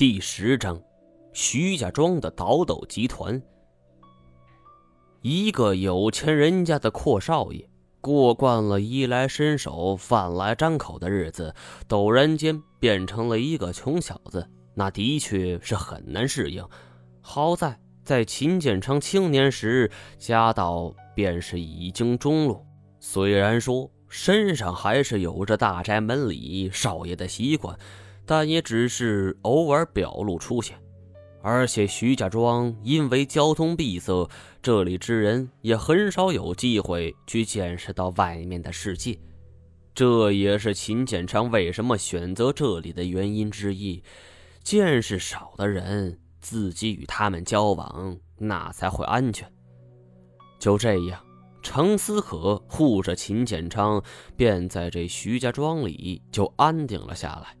第十章，徐家庄的倒斗集团。一个有钱人家的阔少爷，过惯了衣来伸手、饭来张口的日子，陡然间变成了一个穷小子，那的确是很难适应。好在在秦建昌青年时，家道便是已经中落，虽然说身上还是有着大宅门里少爷的习惯。但也只是偶尔表露出现，而且徐家庄因为交通闭塞，这里之人也很少有机会去见识到外面的世界。这也是秦建昌为什么选择这里的原因之一。见识少的人，自己与他们交往，那才会安全。就这样，程思可护着秦建昌，便在这徐家庄里就安定了下来。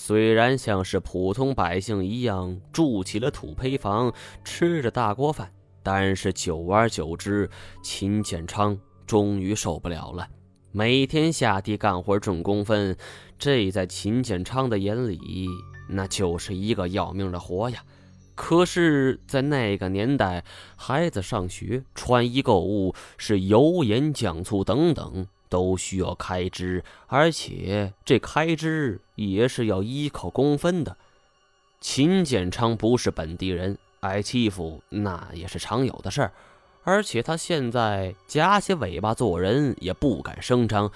虽然像是普通百姓一样住起了土坯房，吃着大锅饭，但是久而久之，秦建昌终于受不了了。每天下地干活挣工分，这在秦建昌的眼里，那就是一个要命的活呀。可是，在那个年代，孩子上学、穿衣、购物是油盐酱醋等等。都需要开支，而且这开支也是要依靠工分的。秦建昌不是本地人，挨欺负那也是常有的事儿。而且他现在夹起尾巴做人也不敢声张，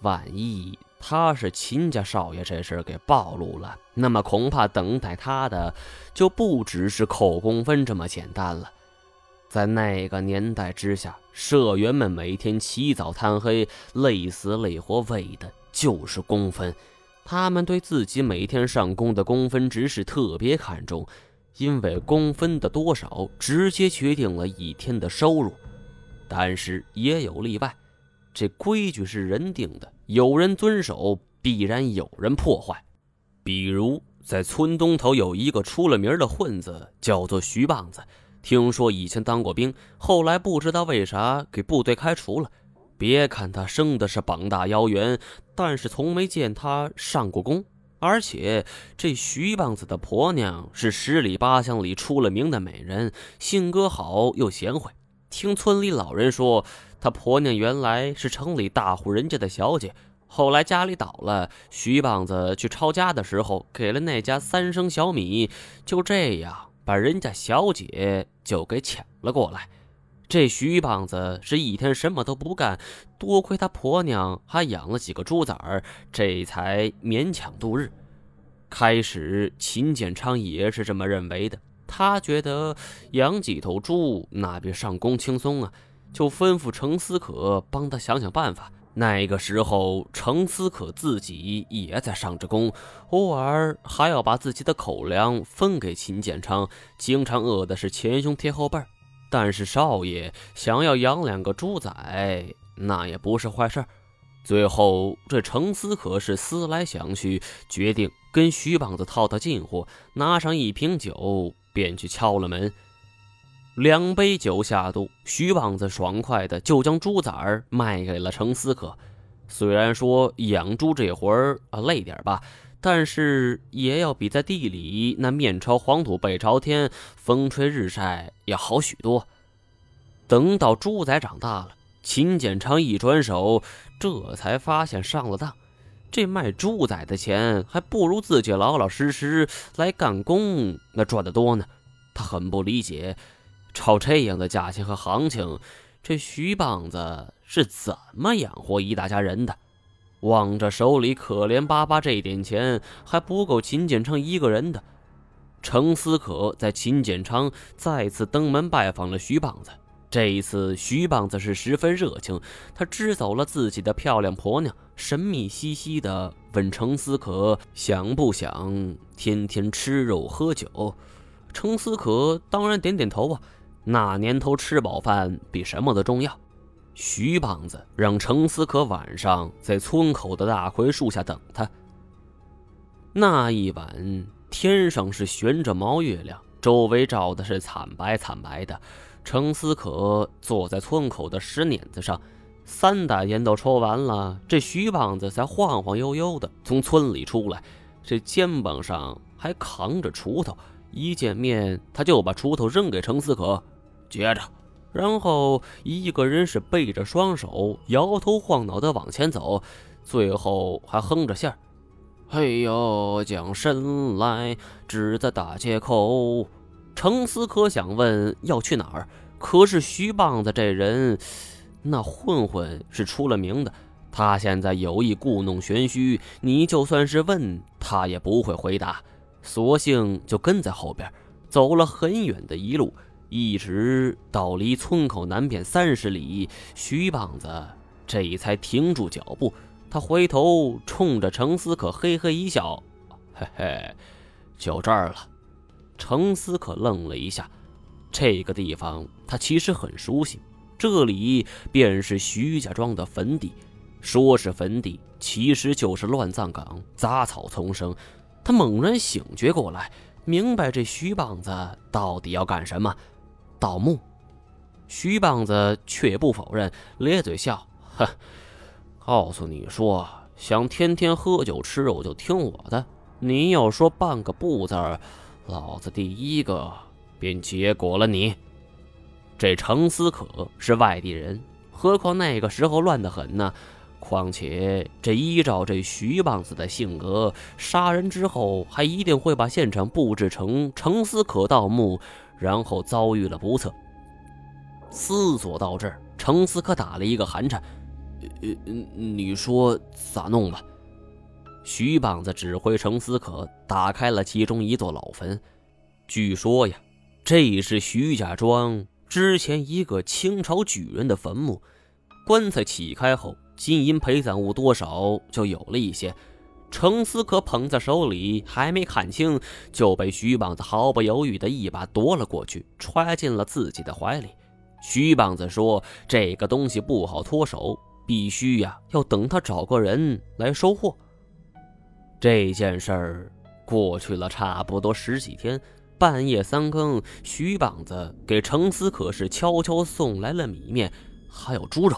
万一他是秦家少爷这事给暴露了，那么恐怕等待他的就不只是扣工分这么简单了。在那个年代之下，社员们每天起早贪黑，累死累活，为的就是工分。他们对自己每天上工的工分值是特别看重，因为工分的多少直接决定了一天的收入。但是也有例外，这规矩是人定的，有人遵守，必然有人破坏。比如在村东头有一个出了名的混子，叫做徐棒子。听说以前当过兵，后来不知道为啥给部队开除了。别看他生的是膀大腰圆，但是从没见他上过工。而且这徐棒子的婆娘是十里八乡里出了名的美人，性格好又贤惠。听村里老人说，他婆娘原来是城里大户人家的小姐，后来家里倒了，徐棒子去抄家的时候给了那家三升小米，就这样。把人家小姐就给抢了过来，这徐棒子是一天什么都不干，多亏他婆娘还养了几个猪崽儿，这才勉强度日。开始秦建昌也是这么认为的，他觉得养几头猪那比上工轻松啊，就吩咐程思可帮他想想办法。那个时候，程思可自己也在上着工，偶尔还要把自己的口粮分给秦建昌，经常饿的是前胸贴后背但是少爷想要养两个猪仔，那也不是坏事最后，这程思可是思来想去，决定跟徐棒子套套近乎，拿上一瓶酒，便去敲了门。两杯酒下肚，徐棒子爽快的就将猪崽儿卖给了程思可。虽然说养猪这活儿啊累点吧，但是也要比在地里那面朝黄土背朝天，风吹日晒要好许多。等到猪仔长大了，秦建昌一转手，这才发现上了当。这卖猪仔的钱还不如自己老老实实来干工那赚的多呢。他很不理解。照这样的价钱和行情，这徐棒子是怎么养活一大家人的？望着手里可怜巴巴这点钱，还不够秦建昌一个人的。程思可在秦建昌再次登门拜访了徐棒子。这一次，徐棒子是十分热情，他支走了自己的漂亮婆娘，神秘兮兮的问程思可想不想天天吃肉喝酒。程思可当然点点头啊。那年头吃饱饭比什么都重要。徐棒子让程思可晚上在村口的大槐树下等他。那一晚天上是悬着毛月亮，周围照的是惨白惨白的。程思可坐在村口的石碾子上，三袋烟都抽完了，这徐棒子才晃晃悠悠的从村里出来，这肩膀上。还扛着锄头。一见面，他就把锄头扔给程思可，接着，然后一个人是背着双手，摇头晃脑的往前走，最后还哼着线儿：“嘿呦，将身来，指在大街口。”程思可想问要去哪儿，可是徐棒子这人，那混混是出了名的。他现在有意故弄玄虚，你就算是问他也不会回答，索性就跟在后边，走了很远的一路，一直到离村口南边三十里，徐棒子这才停住脚步。他回头冲着程思可嘿嘿一笑：“嘿嘿，就这儿了。”程思可愣了一下，这个地方他其实很熟悉，这里便是徐家庄的坟地。说是坟地，其实就是乱葬岗，杂草丛生。他猛然醒觉过来，明白这徐棒子到底要干什么——盗墓。徐棒子却不否认，咧嘴笑：“哼，告诉你说，想天天喝酒吃肉就听我的。你要说半个不字儿，老子第一个便结果了你。”这程思可是外地人，何况那个时候乱得很呢。况且，这依照这徐棒子的性格，杀人之后还一定会把现场布置成程思可盗墓，然后遭遇了不测。思索到这儿，程思可打了一个寒颤：“呃，你说咋弄吧？”徐棒子指挥程思可打开了其中一座老坟。据说呀，这是徐家庄之前一个清朝举人的坟墓，棺材起开后。金银陪葬物多少就有了一些，程思可捧在手里，还没看清，就被徐棒子毫不犹豫的一把夺了过去，揣进了自己的怀里。徐棒子说：“这个东西不好脱手，必须呀，要等他找个人来收货。”这件事儿过去了差不多十几天，半夜三更，徐棒子给程思可是悄悄送来了米面，还有猪肉。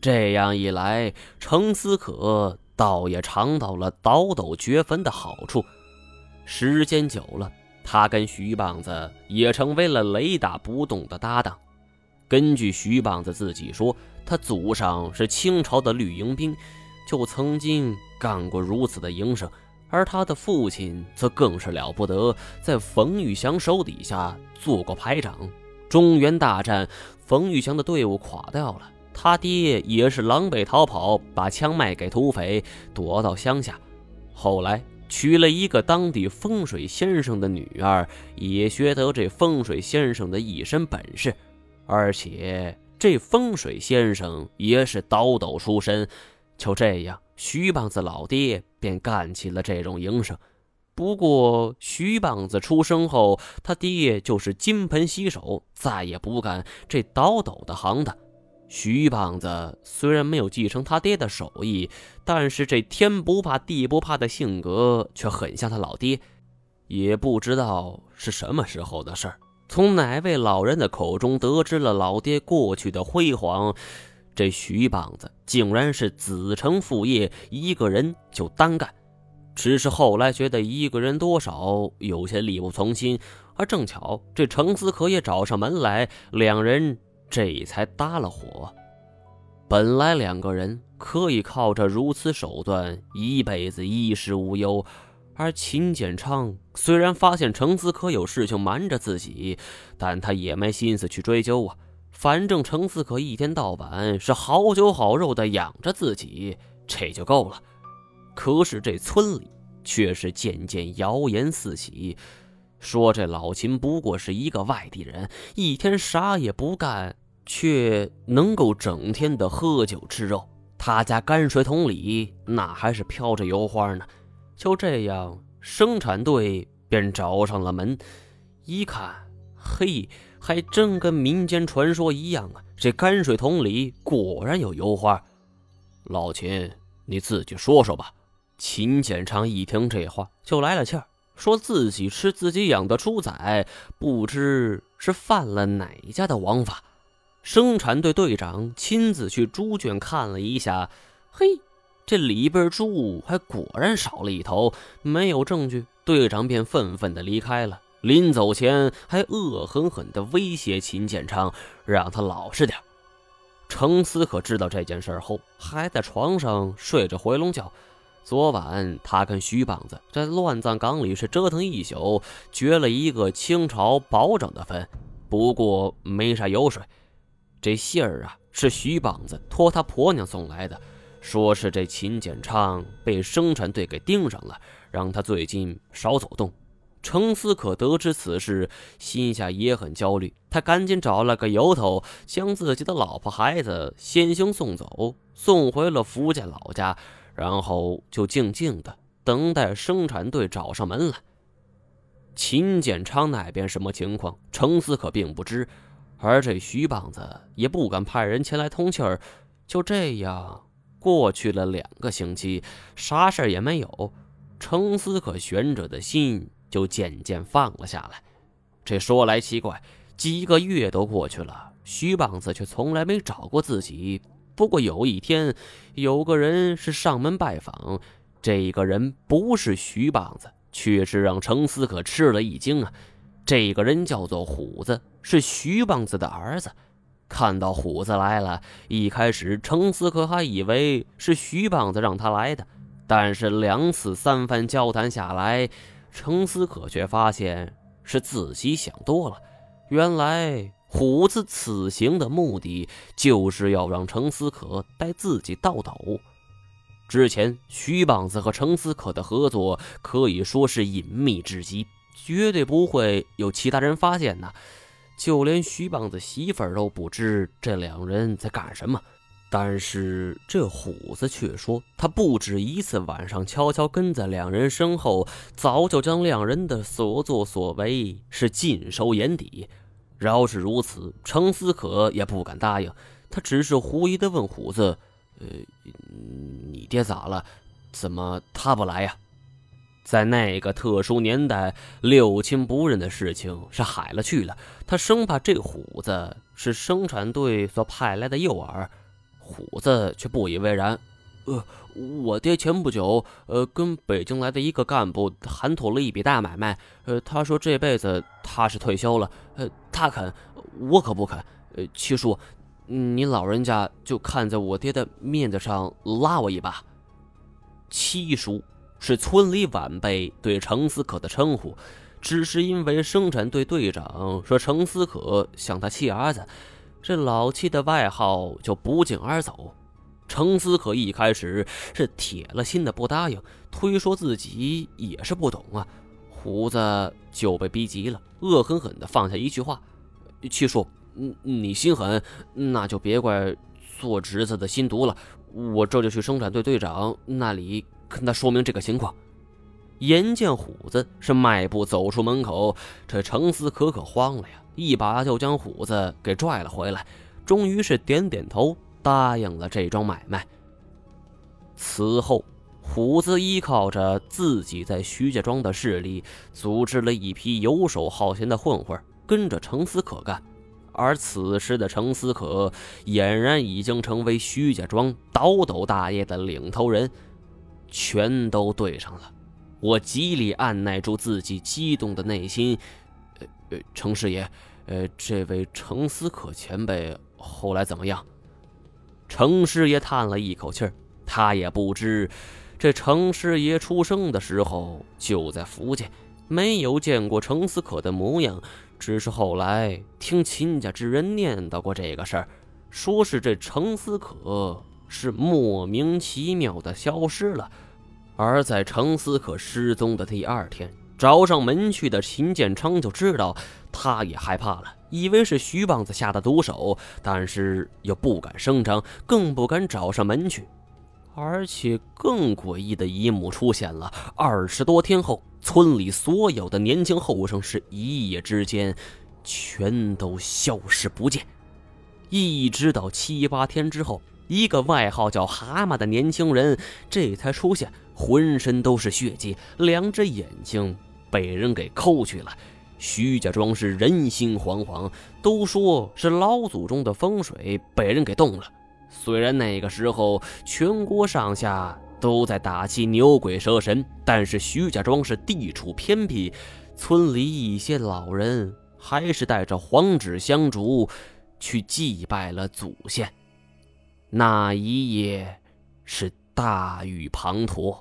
这样一来，程思可倒也尝到了倒斗掘坟的好处。时间久了，他跟徐棒子也成为了雷打不动的搭档。根据徐棒子自己说，他祖上是清朝的绿营兵，就曾经干过如此的营生。而他的父亲则更是了不得，在冯玉祥手底下做过排长。中原大战，冯玉祥的队伍垮掉了。他爹也是狼狈逃跑，把枪卖给土匪，躲到乡下。后来娶了一个当地风水先生的女儿，也学得这风水先生的一身本事。而且这风水先生也是倒斗出身。就这样，徐棒子老爹便干起了这种营生。不过，徐棒子出生后，他爹就是金盆洗手，再也不干这倒斗的行当。徐棒子虽然没有继承他爹的手艺，但是这天不怕地不怕的性格却很像他老爹。也不知道是什么时候的事儿，从哪位老人的口中得知了老爹过去的辉煌，这徐棒子竟然是子承父业，一个人就单干。只是后来觉得一个人多少有些力不从心，而正巧这程思可也找上门来，两人。这才搭了伙。本来两个人可以靠着如此手段一辈子衣食无忧，而秦建昌虽然发现程思可有事情瞒着自己，但他也没心思去追究啊。反正程思可一天到晚是好酒好肉的养着自己，这就够了。可是这村里却是渐渐谣言四起。说这老秦不过是一个外地人，一天啥也不干，却能够整天的喝酒吃肉。他家泔水桶里那还是飘着油花呢。就这样，生产队便找上了门，一看，嘿，还真跟民间传说一样啊！这泔水桶里果然有油花。老秦，你自己说说吧。秦建昌一听这话，就来了气儿。说自己吃自己养的猪仔，不知是犯了哪家的王法。生产队队长亲自去猪圈看了一下，嘿，这里边猪还果然少了一头，没有证据，队长便愤愤地离开了。临走前还恶狠狠地威胁秦建昌，让他老实点。程思可知道这件事后，还在床上睡着回笼觉。昨晚他跟徐棒子在乱葬岗里是折腾一宿，掘了一个清朝保整的坟，不过没啥油水。这信儿啊，是徐棒子托他婆娘送来的。说是这秦建昌被生产队给盯上了，让他最近少走动。程思可得知此事，心下也很焦虑。他赶紧找了个由头，将自己的老婆孩子先行送走，送回了福建老家，然后就静静的等待生产队找上门来。秦建昌那边什么情况，程思可并不知，而这徐棒子也不敢派人前来通气儿。就这样。过去了两个星期，啥事儿也没有，程思可悬着的心就渐渐放了下来。这说来奇怪，几个月都过去了，徐棒子却从来没找过自己。不过有一天，有个人是上门拜访，这个人不是徐棒子，却是让程思可吃了一惊啊！这个人叫做虎子，是徐棒子的儿子。看到虎子来了，一开始程思可还以为是徐棒子让他来的，但是两次三番交谈下来，程思可却发现是自己想多了。原来虎子此行的目的就是要让程思可带自己倒斗。之前徐棒子和程思可的合作可以说是隐秘至极，绝对不会有其他人发现呐。就连徐棒子媳妇儿都不知这两人在干什么，但是这虎子却说，他不止一次晚上悄悄跟在两人身后，早就将两人的所作所为是尽收眼底。饶是如此，程思可也不敢答应，他只是狐疑的问虎子：“呃，你爹咋了？怎么他不来呀？”在那个特殊年代，六亲不认的事情是海了去了。他生怕这虎子是生产队所派来的诱饵，虎子却不以为然。呃，我爹前不久，呃，跟北京来的一个干部谈妥了一笔大买卖。呃，他说这辈子他是退休了。呃，他肯，我可不肯。呃，七叔，你老人家就看在我爹的面子上拉我一把。七叔。是村里晚辈对程思可的称呼，只是因为生产队队长说程思可像他妻儿子，这老七的外号就不胫而走。程思可一开始是铁了心的不答应，推说自己也是不懂啊。胡子就被逼急了，恶狠狠地放下一句话：“七叔，你你心狠，那就别怪做侄子的心毒了。我这就去生产队队长那里。”跟他说明这个情况。眼见虎子是迈步走出门口，这程思可可慌了呀，一把就将虎子给拽了回来，终于是点点头，答应了这桩买卖。此后，虎子依靠着自己在徐家庄的势力，组织了一批游手好闲的混混，跟着程思可干。而此时的程思可，俨然已经成为徐家庄倒斗大业的领头人。全都对上了，我极力按耐住自己激动的内心。呃呃，程师爷，呃，这位程思可前辈后来怎么样？程师爷叹了一口气儿，他也不知，这程师爷出生的时候就在福建，没有见过程思可的模样，只是后来听秦家之人念叨过这个事儿，说是这程思可。是莫名其妙的消失了，而在程思可失踪的第二天，找上门去的秦建昌就知道，他也害怕了，以为是徐棒子下的毒手，但是又不敢声张，更不敢找上门去。而且更诡异的一幕出现了：二十多天后，村里所有的年轻后生是一夜之间全都消失不见，一直到七八天之后。一个外号叫“蛤蟆”的年轻人这才出现，浑身都是血迹，两只眼睛被人给抠去了。徐家庄是人心惶惶，都说是老祖宗的风水被人给动了。虽然那个时候全国上下都在打击牛鬼蛇神，但是徐家庄是地处偏僻，村里一些老人还是带着黄纸香烛去祭拜了祖先。那一夜是大雨滂沱。